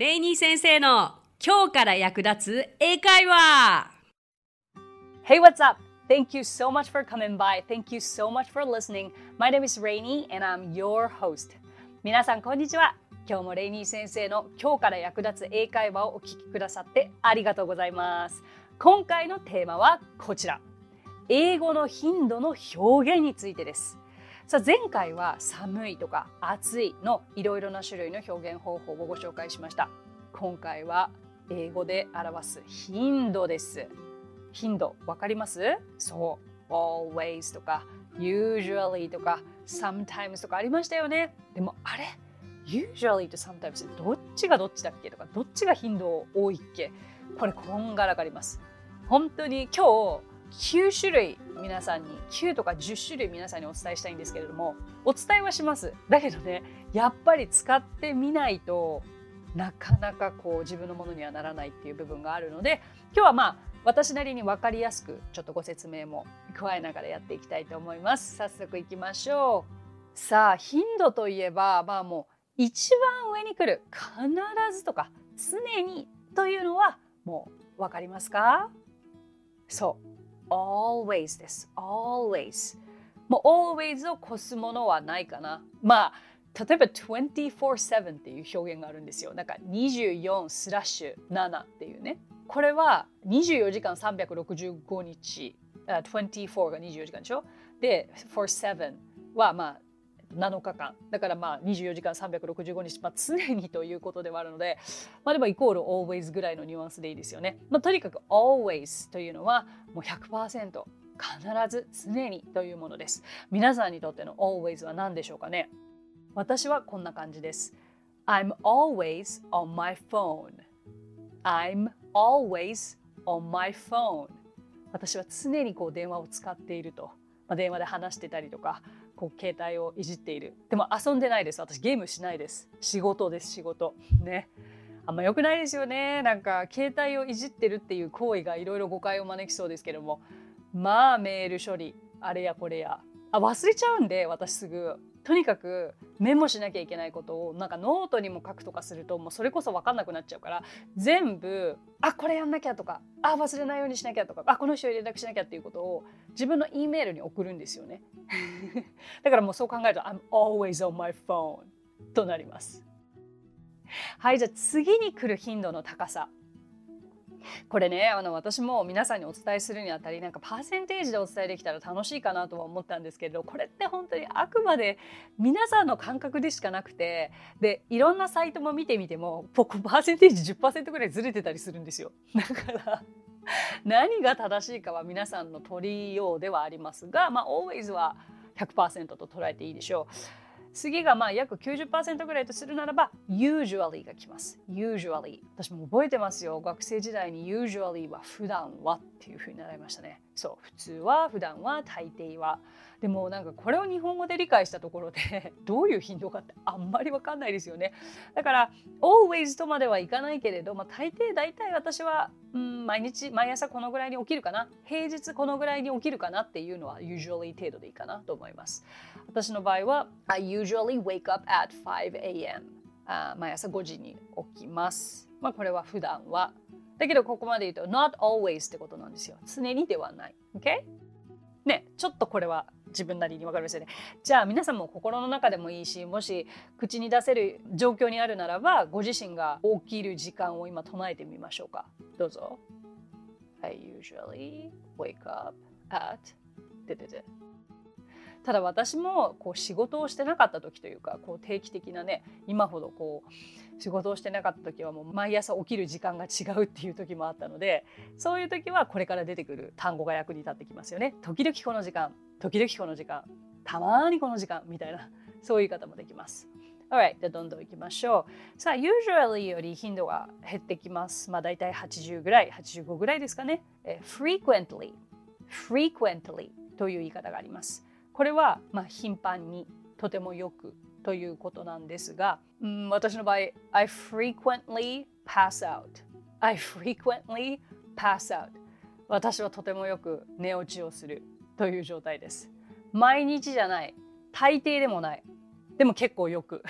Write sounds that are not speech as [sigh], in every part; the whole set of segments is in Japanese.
レイニー先生の今日から役立つ英会話 Hey, what's up? Thank you so much for coming by. Thank you so much for listening. My name is Rainy and I'm your host. 皆さん、こんにちは。今日もレイニー先生の今日から役立つ英会話をお聞きくださってありがとうございます。今回のテーマはこちら。英語の頻度の表現についてです。さあ前回は寒いとか暑いのいろいろな種類の表現方法をご紹介しました。今回は英語で表す頻度です。頻度わかります？そう。always とか usually とか sometimes とかありましたよね。でもあれ？usually と sometimes どっちがどっちだっけとかどっちが頻度多いっけ？これこんがらがります。本当に今日9種類皆さんに9とか10種類皆さんにお伝えしたいんですけれどもお伝えはします。だけどねやっぱり使ってみないとなかなかこう自分のものにはならないっていう部分があるので今日はまあ私なりに分かりやすくちょっとご説明も加えながらやっていきたいと思います。早速いきましょう。さあ頻度といえばまあもう一番上に来る必ずとか常にというのはもう分かりますか？そう。Always です。always。もう always を越すものはないかな。まあ、例えば24-7っていう表現があるんですよ。なんか24スラッシュ7っていうね。これは24時間365日。24が24時間でしょ？で、47はまあ7日間。だからまあ24時間365日、まあ、常にということではあるので、まあ、でもイコール always ぐらいのニュアンスでいいですよね。まあ、とにかく always というのはもう100%必ず常にというものです。皆さんにとっての always は何でしょうかね？私はこんな感じです。I'm always on my phone. I'm always on my phone. 私は常にこう電話を使っていると。まあ、電話で話してたりとか、こう携帯をいじっている。でも遊んでないです。私ゲームしないです。仕事です、仕事。ね。あんま良くないですよね。なんか携帯をいじってるっていう行為がいろいろ誤解を招きそうですけども。まあメール処理、あれやこれや。あ忘れちゃうんで、私すぐ。とにかくメモしなきゃいけないことをなんかノートにも書くとかするともうそれこそ分かんなくなっちゃうから全部あこれやんなきゃとかあ忘れないようにしなきゃとかあこの人に連絡しなきゃっていうことを自分の E メールに送るんですよね。[laughs] だからもうそう考えると I'm always on my phone となります。はいじゃあ次に来る頻度の高さ。これねあの私も皆さんにお伝えするにあたりなんかパーセンテージでお伝えできたら楽しいかなとは思ったんですけれどこれって本当にあくまで皆さんの感覚でしかなくてでいろんなサイトも見てみてもパーセンテージ10%ぐらいずれてたりするんですよ [laughs] だから何が正しいかは皆さんの取りようではありますが、まあ、always は100%と捉えていいでしょう。次がまあ約90%ぐらいとするならば usually が来ます。usually 私も覚えてますよ。学生時代に usually は普段はっていうふうに習いましたね。そう普通は普段は大抵は。でもなんかこれを日本語で理解したところで [laughs] どういう頻度かってあんまりわかんないですよね。だから always とまではいかないけれど、まあ、大抵大体私は、うん、毎日毎朝このぐらいに起きるかな平日このぐらいに起きるかなっていうのは usually 程度でいいかなと思います。私の場合は I usually wake up at 5am 毎朝5時に起きます。まあこれは普段は。だけどここまで言うと not always ってことなんですよ。常にではない。OK? ね、ちょっとこれは自分なりに分かりますよね。じゃあ皆さんも心の中でもいいしもし口に出せる状況にあるならばご自身が起きる時間を今唱えてみましょうか。どうぞ。I usually wake up at でででただ私もこう仕事をしてなかった時というかこう定期的なね今ほどこう仕事をしてなかった時はもう毎朝起きる時間が違うっていう時もあったのでそういう時はこれから出てくる単語が役に立ってきますよね。時々この時間時々この時間たまにこの時間みたいな [laughs] そういう言い方もできます。Alright, じゃあどんどんいきましょう。さあ、usually より頻度が減ってきます。まあ大体80ぐらい、85ぐらいですかね。え frequently, frequently という言い方があります。これは、まあ、頻繁にとてもよくということなんですが、うん、私の場合、I frequently pass out. I frequently pass out. 私はとてもよく寝落ちをするという状態です。毎日じゃない、大抵でもない。でも結構よく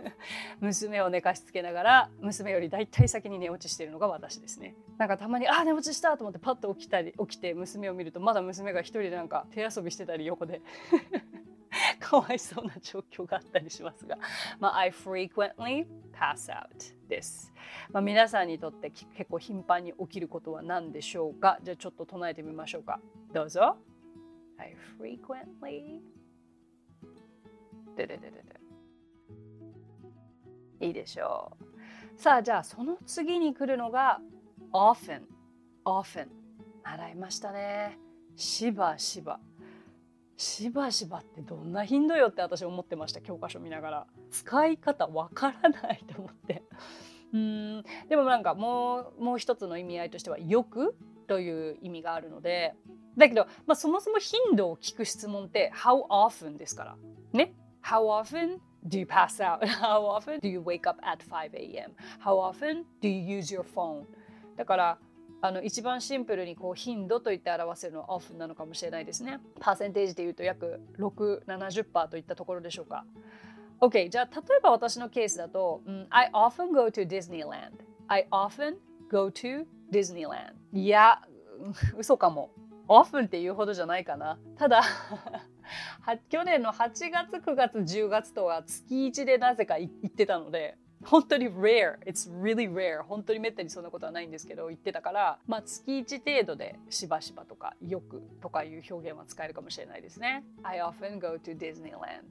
[laughs] 娘を寝かしつけながら娘よりだいたい先に寝落ちしてるのが私ですねなんかたまにあ寝落ちしたと思ってパッと起きたり起きて娘を見るとまだ娘が一人でなんか手遊びしてたり横で [laughs] かわいそうな状況があったりしますが、まあ、I frequently pass out です。まあ、皆さんにとって結構頻繁に起きることは何でしょうか？じゃあちょっと唱えてみましょうか。どうぞ。I frequently でででででいいでしょう。さあじゃあその次に来るのが often often 習いましたね。しばしば。しばしばってどんな頻度よって私思ってました教科書見ながら使い方わからないと思ってうんでもなんかもうもう一つの意味合いとしてはよくという意味があるのでだけど、まあ、そもそも頻度を聞く質問って How often ですからね How often do you pass out? How often do you wake up at 5 a.m.? How often do you use your phone? だからあの一番シンプルにこう頻度といって表せるのはオフなのかもしれないですね。パーセンテージでいうと約6、70%といったところでしょうか。OK、じゃあ例えば私のケースだと、うん、I often go to Disneyland. I often go to Disneyland. いや、嘘かも。Often っていうほどじゃないかな。ただ去年の8月、9月、10月とは月1でなぜか行ってたので、本当に rare it's really rare 本当にめったにそんなことはないんですけど言ってたからまあ月1程度でしばしばとかよくとかいう表現は使えるかもしれないですね。I often go to Disneyland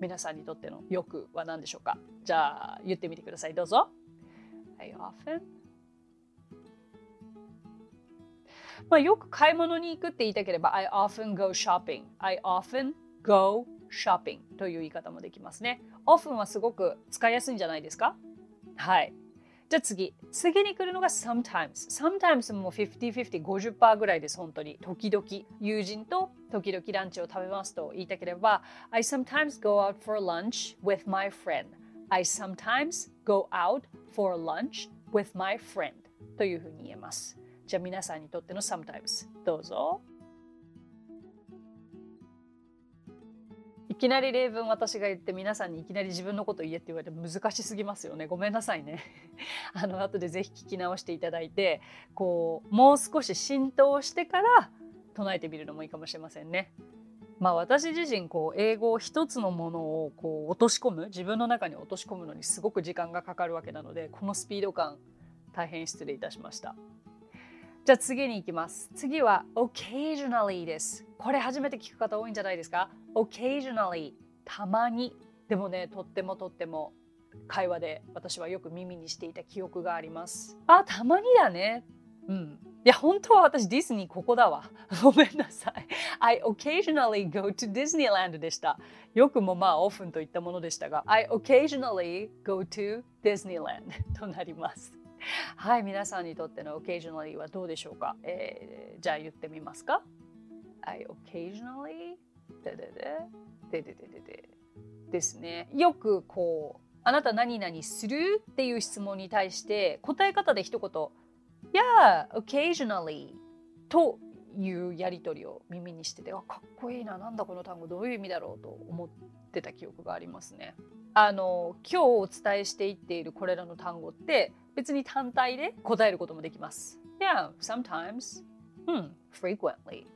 皆さんにとってのよくは何でしょうか？じゃあ言ってみてください。どうぞ。I often まあよく買い物に行くって言いたければ I often go shopping I often go shopping という言い方もできますね。often はすごく使いやすいんじゃないですかはい。じゃあ次。次に来るのが sometimes。sometimes も50-50、50%ぐらいです、本当に。時々。友人と時々ランチを食べますと言いたければ I sometimes go out for lunch with my friend. I sometimes go out for lunch with my friend というふうに言えます。じゃあ皆さんにとっての sometimes どうぞ。いきなり例文私が言って皆さんにいきなり自分のこと言えって言われて難しすぎますよねごめんなさいね [laughs] あの後でぜひ聞き直していただいてこうもう少し浸透してから唱えてみるのもいいかもしれませんね。まあ私自身こう英語を一つのものをこう落とし込む自分の中に落とし込むのにすごく時間がかかるわけなのでこのスピード感大変失礼いたしました。じゃあ次に行きます。次は occasionally です。これ初めて聞く方多いんじゃないですか ?occasionally たまに。でもね、とってもとっても会話で私はよく耳にしていた記憶があります。あ、たまにだね。うん。いや、本当は私ディズニーここだわ。[laughs] ごめんなさい。I occasionally go to Disneyland でした。よくもまあオフンといったものでしたが、I occasionally go to Disneyland となります。はい、皆さんにとっての occasionally はどうでしょうか、えー、じゃあ言ってみますか ?I occasionally ででででででででですね。よくこう、あなた何々するっていう質問に対して答え方で一言 Yeah, occasionally というやり取りを耳にしててあかっこいいななんだこの単語どういう意味だろうと思ってた記憶がありますね。あの今日お伝えしていっているこれらの単語って別に単体で答えることもできます。Yeah, sometimes. Hmm, frequently.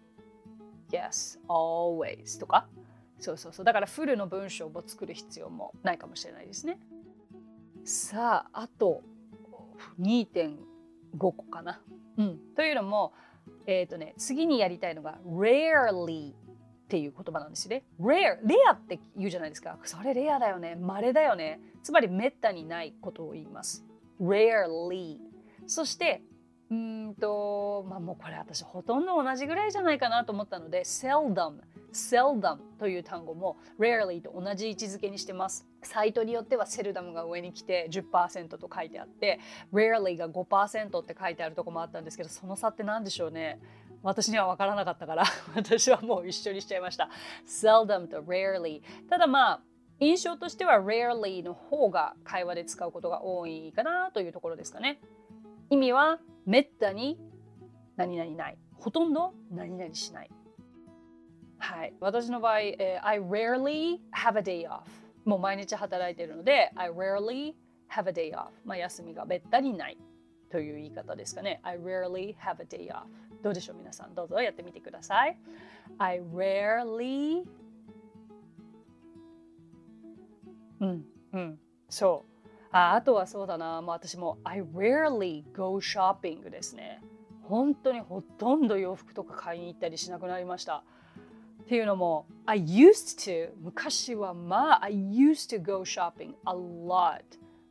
Yes, always. とか。そうそうそう。だからフルの文章を作る必要もないかもしれないですね。さあ、あと2.5個かな。うん。というのも、えっ、ー、とね、次にやりたいのが rarely っていう言葉なんですよね。rare、レアって言うじゃないですか。それレアだよね。稀だよね。つまりめったにないことを言います。rarely そしてうんとまあもうこれ私ほとんど同じぐらいじゃないかなと思ったので seldom seldom という単語も rarely と同じ位置づけにしてますサイトによっては seldom が上に来て10%と書いてあって rarely が5%って書いてあるとこもあったんですけどその差って何でしょうね私には分からなかったから [laughs] 私はもう一緒にしちゃいました seldom と rarely ただまあ印象としては rarely の方が会話で使うことが多いかなというところですかね。意味はめったに何々ない。ほとんど何々しない。はい。私の場合、えー、I rarely have a day off。もう毎日働いているので I rarely have a day off まあ休みがべったりないという言い方ですかね I rarely have a day off どうでしょう皆さんどうぞやってみてください I rarely うんうんそうああとはそうだな、もう私も I rarely go shopping ですね。本当にほとんど洋服とか買いに行ったりしなくなりました。っていうのも、I used to 昔はまあ I used to go shopping a lot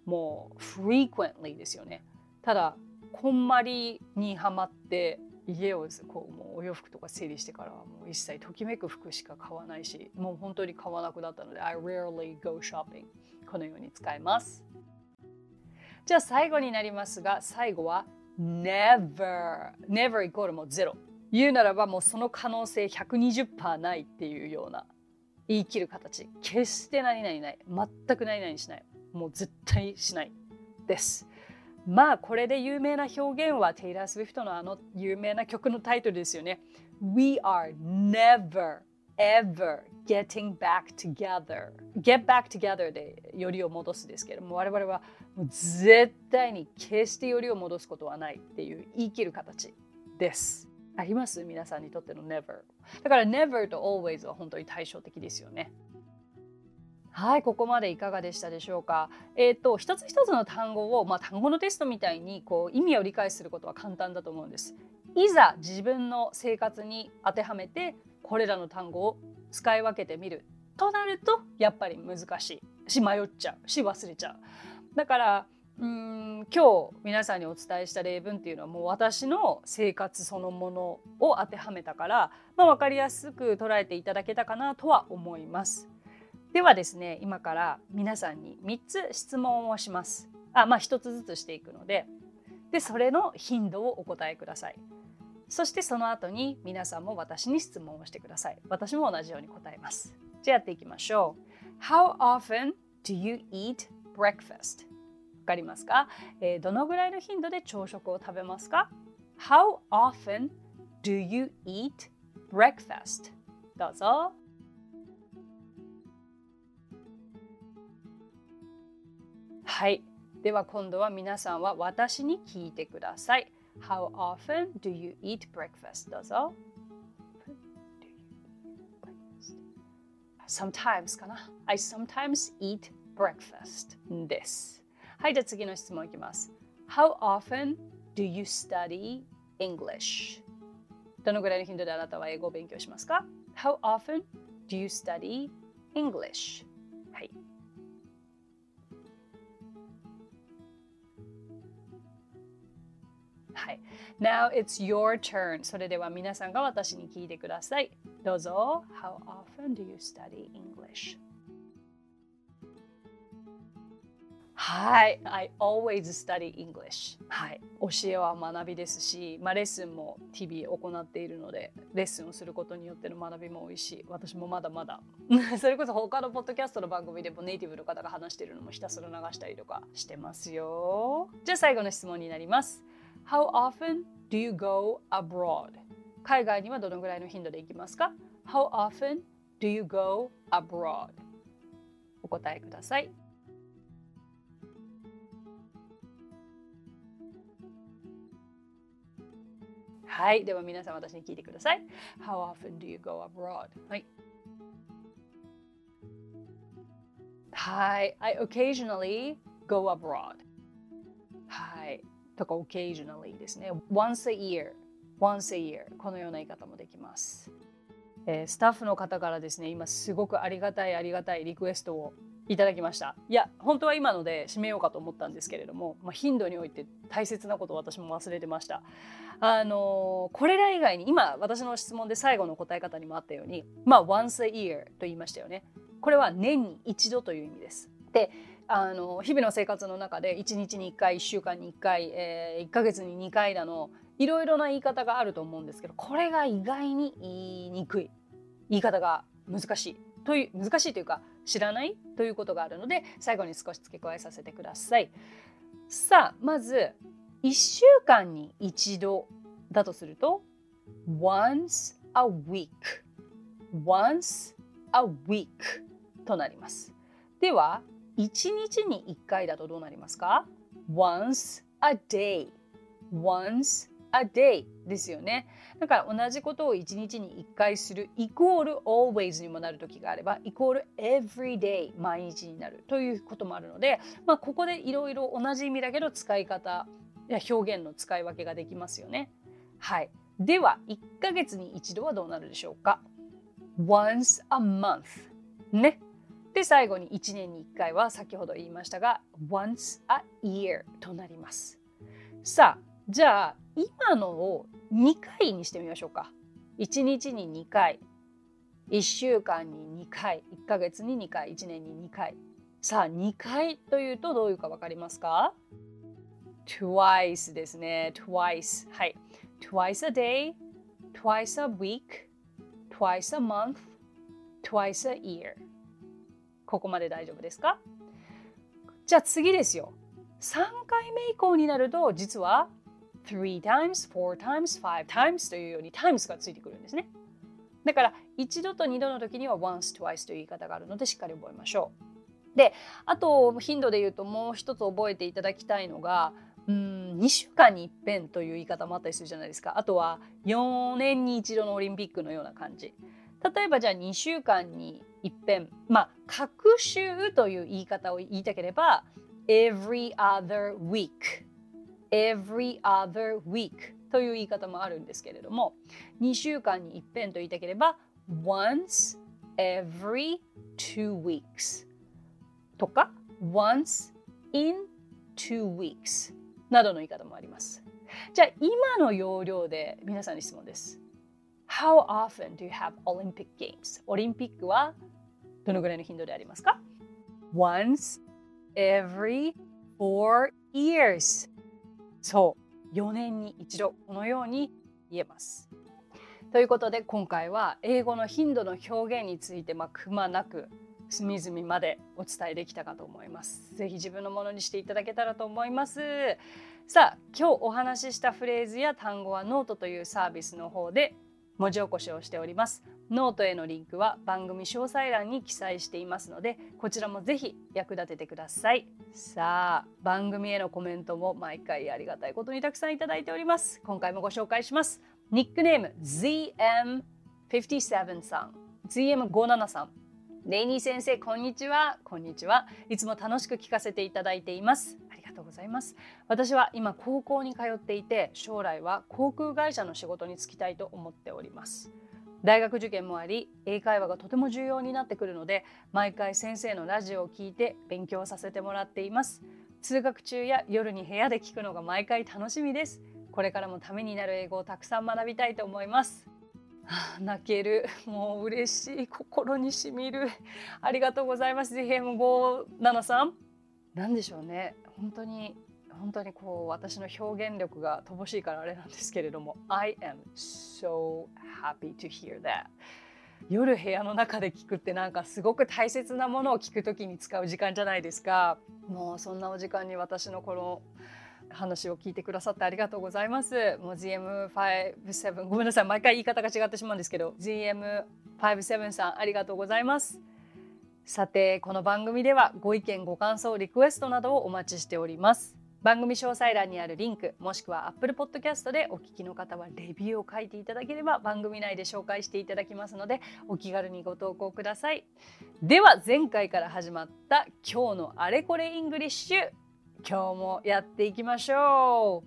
もう frequently ですよね。ただ、こんまりにはまって家をこうもうお洋服とか整理してからはもう一切ときめく服しか買わないしもう本当に買わなくなったので I rarely go shopping このように使います。じゃあ最後になりますが最後は never never イコールもゼロ。言うならばもうその可能性120%ないっていうような言い切る形。決して何々ない。全く何々しない。もう絶対しないです。まあこれで有名な表現はテイラー・スウィフトのあの有名な曲のタイトルですよね。We are never ever getting back together. Get back together でよりを戻すですけども我々はもう絶対に決してよりを戻すことはないっていう言い切る形です。あります？皆さんにとっての never だから never と always は本当に対照的ですよね。はい、ここまでいかがでしたでしょうか？えっ、ー、と一つ一つの単語をまあ単語のテストみたいにこう意味を理解することは簡単だと思うんです。いざ自分の生活に当てはめてこれらの単語を使い分けてみるとなるとやっぱり難しいし迷っちゃうし忘れちゃう。だからうん今日皆さんにお伝えした例文っていうのはもう私の生活そのものを当てはめたから、まあ、分かりやすく捉えていただけたかなとは思います。ではですね今から皆さんに3つ質問をします。あまあ1つずつしていくのででそれの頻度をお答えください。そしてその後に皆さんも私に質問をしてください。私も同じように答えます。じゃあやっていきましょう。How often do you eat breakfast? わかりますか、えー、どのぐらいの頻度で朝食を食べますか ?How often do you eat breakfast? どうぞ。はい。では今度は皆さんは私に聞いてください。How often do you eat breakfast? どうぞ。Sometimes かな ?I sometimes eat breakfast です。はい、じゃあ次の質問いきます。How often do you study English? どのぐらいの頻度であなたは英語を勉強しますか ?How often do you study English? はい。Now it's your turn. それでは皆さんが私に聞いてください。どうぞ。How often do you study English? はい。I always study English. はい。教えは学びですし、まあ、レッスンも日々行っているので、レッスンをすることによっての学びも多いし、私もまだまだ、[laughs] それこそ他のポッドキャストの番組でもネイティブの方が話しているのもひたすら流したりとかしてますよ。じゃあ最後の質問になります。How often do you go abroad? 海外にはどのぐらいの頻度で行きますか ?How often do you go abroad? お答えください。はい。では皆さん私に聞いてください。How often do you go abroad? はい。はい。I occasionally go abroad. はい。 とか occasionally ですね。once a year, once a year このような言い方もできます。えー、スタッフの方からですね、今すごくありがたいありがたいリクエストをいただきました。いや、本当は今ので締めようかと思ったんですけれども、まあ、頻度において大切なことを私も忘れてました。あのー、これら以外に、今私の質問で最後の答え方にもあったように、まあ、once a year と言いましたよね。これは年に一度という意味です。で、あの日々の生活の中で1日に1回1週間に1回、えー、1ヶ月に2回だのいろいろな言い方があると思うんですけどこれが意外に言いにくい言い方が難しいという難しいというか知らないということがあるので最後に少し付け加えさせてください。さあまず1週間に一度だとすると once a week once a week となります。では、1日に1回だとどうなりますか ?once a day once a day ですよね。だから同じことを1日に1回するイコール always にもなる時があればイコール every day 毎日になるということもあるので、まあ、ここでいろいろ同じ意味だけど使い方や表現の使い分けができますよね。はい。では1ヶ月に一度はどうなるでしょうか ?once a month ね。で最後に1年に1回は先ほど言いましたが once a year となります。さあじゃあ今のを2回にしてみましょうか。1日に2回、1週間に2回、1ヶ月に2回、1年に2回。さあ、2回というとどういうか分かりますか ?twice ですね。twice。はい。twice a day, twice a week, twice a month, twice a year。ここまで大丈夫ですか？じゃあ次ですよ。3回目以降になると実は three times, four times, five times というように times がついてくるんですね。だから一度と二度の時には once, twice という言い方があるのでしっかり覚えましょう。で、あと頻度で言うともう一つ覚えていただきたいのが、うん2週間に一遍という言い方もあったりするじゃないですか。あとは4年に一度のオリンピックのような感じ。例えばじゃあ2週間に一遍、まあ、各週という言い方を言いたければ every other week every other week という言い方もあるんですけれども2週間に一遍と言いたければ once every two weeks とか once in two weeks などの言い方もありますじゃあ今の要領で皆さんに質問です How often do you have Olympic Games? オリンピックはどのぐらいの頻度でありますか ?Once every four years そう4年に一度このように言えます。ということで今回は英語の頻度の表現についてまあくまなく隅々までお伝えできたかと思います。ぜひ自分のものにしていただけたらと思います。さあ今日お話ししたフレーズや単語はノートというサービスの方で文字起こしをしております。ノートへのリンクは番組詳細欄に記載していますのでこちらもぜひ役立ててください。さあ番組へのコメントも毎回ありがたいことにたくさんいただいております。今回もご紹介します。ニックネーム ZM57 さん。ZM57 さんレイニー先生こんにちは。こんにちは。いつも楽しく聞かせていただいています。がとうございます。私は今高校に通っていて将来は航空会社の仕事に就きたいと思っております。大学受験もあり英会話がとても重要になってくるので毎回先生のラジオを聞いて勉強させてもらっています。通学中や夜に部屋で聞くのが毎回楽しみです。これからもためになる英語をたくさん学びたいと思います。あ、[laughs] 泣ける。もう嬉しい。心にしみる。ありがとうございます。GM573 何でしょうね。本当に本当にこう私の表現力が乏しいからあれなんですけれども I am so happy to hear that. 夜部屋の中で聞くってなんかすごく大切なものを聞くときに使う時間じゃないですか。もうそんなお時間に私のこの話を聞いてくださってありがとうございます。もう GM57 ごめんなさい。毎回言い方が違ってしまうんですけど GM57 さんありがとうございます。さてこの番組ではご意見ご感想リクエストなどをお待ちしております。番組詳細欄にあるリンクもしくは Apple Podcast でお聞きの方はレビューを書いていただければ番組内で紹介していただきますのでお気軽にご投稿ください。では前回から始まった今日のあれこれイングリッシュ今日もやっていきましょ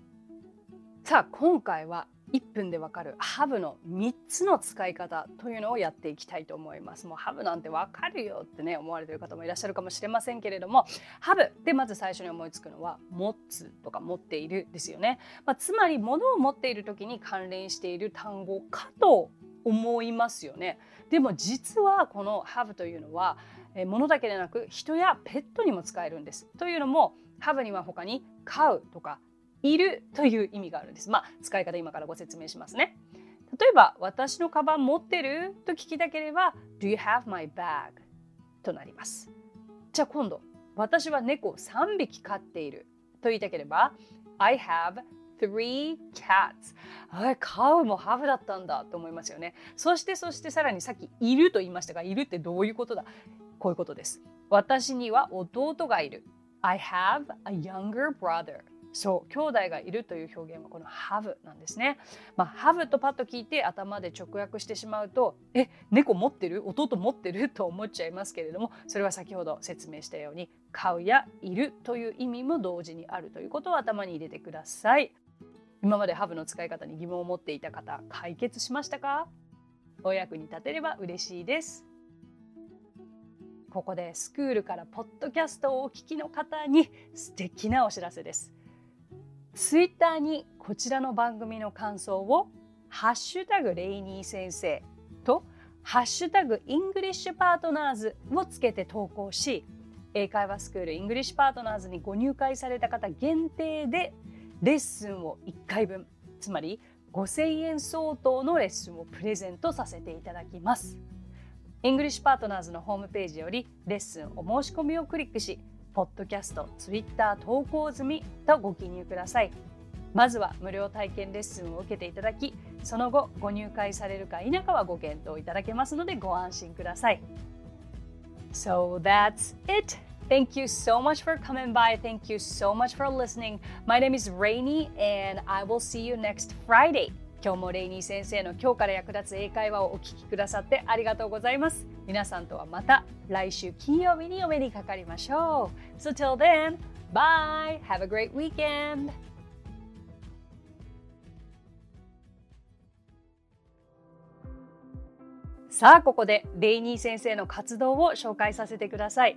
う。さあ今回は1分でわかる have の3つの使い方というのをやっていきたいと思います。もう have なんてわかるよってね思われてる方もいらっしゃるかもしれませんけれどもハブでまず最初に思いつくのは持つとか持っているですよね。まあ、つまり物を持っている時に関連している単語かと思いますよね。でも実はこのハブというのは物だけでなく人やペットにも使えるんです。というのもハブには他に飼うとかいるという意味があるんです。まあ、使い方今からご説明しますね。例えば、私のカバン持ってると聞きたければ、Do you have my bag? となります。じゃあ今度、私は猫を3匹飼っていると言いたければ、I have three cats. あ飼うもハブだったんだと思いますよね。そしてそしてさらにさっきいると言いましたが、いるってどういうことだ？こういうことです。私には弟がいる。I have a younger brother. そう、兄弟がいるという表現はこの have なんですね。まあ、have とパッと聞いて頭で直訳してしまうと、え、猫持ってる？弟持ってる？と思っちゃいますけれども、それは先ほど説明したように、買うやいるという意味も同時にあるということを頭に入れてください。今まで have の使い方に疑問を持っていた方、解決しましたか？お役に立てれば嬉しいです。ここでスクールからポッドキャストをお聞きの方に素敵なお知らせです。ツイッターにこちらの番組の感想をハッシュタグレイニー先生とハッシュタグイングリッシュパートナーズをつけて投稿し英会話スクールイングリッシュパートナーズにご入会された方限定でレッスンを1回分つまり5000円相当のレッスンをプレゼントさせていただきます。イングリッシュパートナーズのホームページよりレッスンお申し込みをクリックしポッドキャスト、ツイッター投稿済みとご記入ください。まずは無料体験レッスンを受けていただき、その後ご入会されるか否かはご検討いただけますのでご安心ください。So that's it. Thank you so much for coming by. Thank you so much for listening. My name is Rainy and I will see you next Friday. 今日もレイニー先生の今日から役立つ英会話をお聞きくださってありがとうございます。皆さんとはまた来週金曜日にお目にかかりましょう。So till then, bye! Have a great weekend! さあここでレイニー先生の活動を紹介させてください。